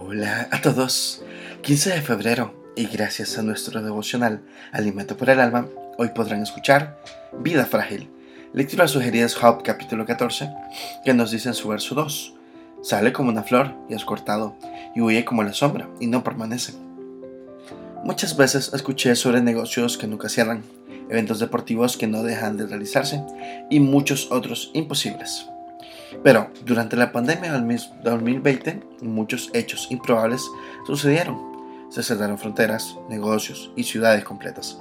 Hola a todos. 15 de febrero y gracias a nuestro devocional Alimento por el Alma, hoy podrán escuchar Vida Frágil. Lectura sugerida es Job capítulo 14, que nos dice en su verso 2. Sale como una flor y es cortado, y huye como la sombra y no permanece. Muchas veces escuché sobre negocios que nunca cierran, eventos deportivos que no dejan de realizarse y muchos otros imposibles. Pero durante la pandemia del 2020, muchos hechos improbables sucedieron. Se cerraron fronteras, negocios y ciudades completas.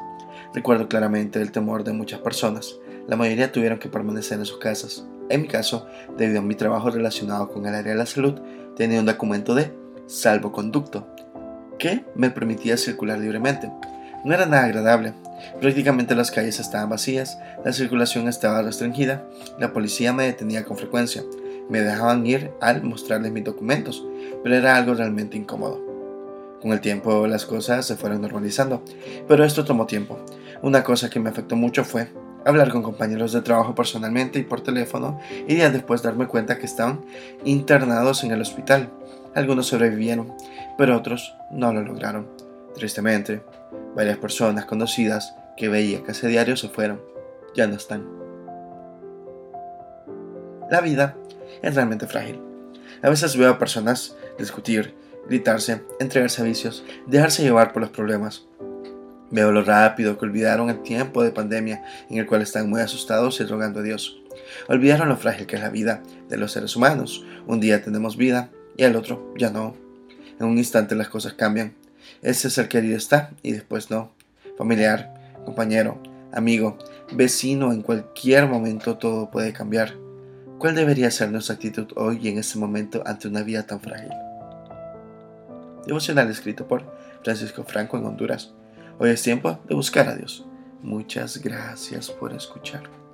Recuerdo claramente el temor de muchas personas. La mayoría tuvieron que permanecer en sus casas. En mi caso, debido a mi trabajo relacionado con el área de la salud, tenía un documento de salvoconducto que me permitía circular libremente. No era nada agradable, Prácticamente las calles estaban vacías, la circulación estaba restringida, la policía me detenía con frecuencia, me dejaban ir al mostrarles mis documentos, pero era algo realmente incómodo. Con el tiempo las cosas se fueron normalizando, pero esto tomó tiempo. Una cosa que me afectó mucho fue hablar con compañeros de trabajo personalmente y por teléfono y días después darme cuenta que estaban internados en el hospital. Algunos sobrevivieron, pero otros no lo lograron. Tristemente, varias personas conocidas que veía casi diario se fueron, ya no están. La vida es realmente frágil. A veces veo a personas discutir, gritarse, entregarse a vicios, dejarse llevar por los problemas. Veo lo rápido que olvidaron el tiempo de pandemia en el cual están muy asustados y rogando a Dios. Olvidaron lo frágil que es la vida de los seres humanos. Un día tenemos vida y al otro ya no. En un instante las cosas cambian ese ser querido está y después no. Familiar, compañero, amigo, vecino, en cualquier momento todo puede cambiar. ¿Cuál debería ser nuestra actitud hoy y en este momento ante una vida tan frágil? Devocional escrito por Francisco Franco en Honduras. Hoy es tiempo de buscar a Dios. Muchas gracias por escuchar.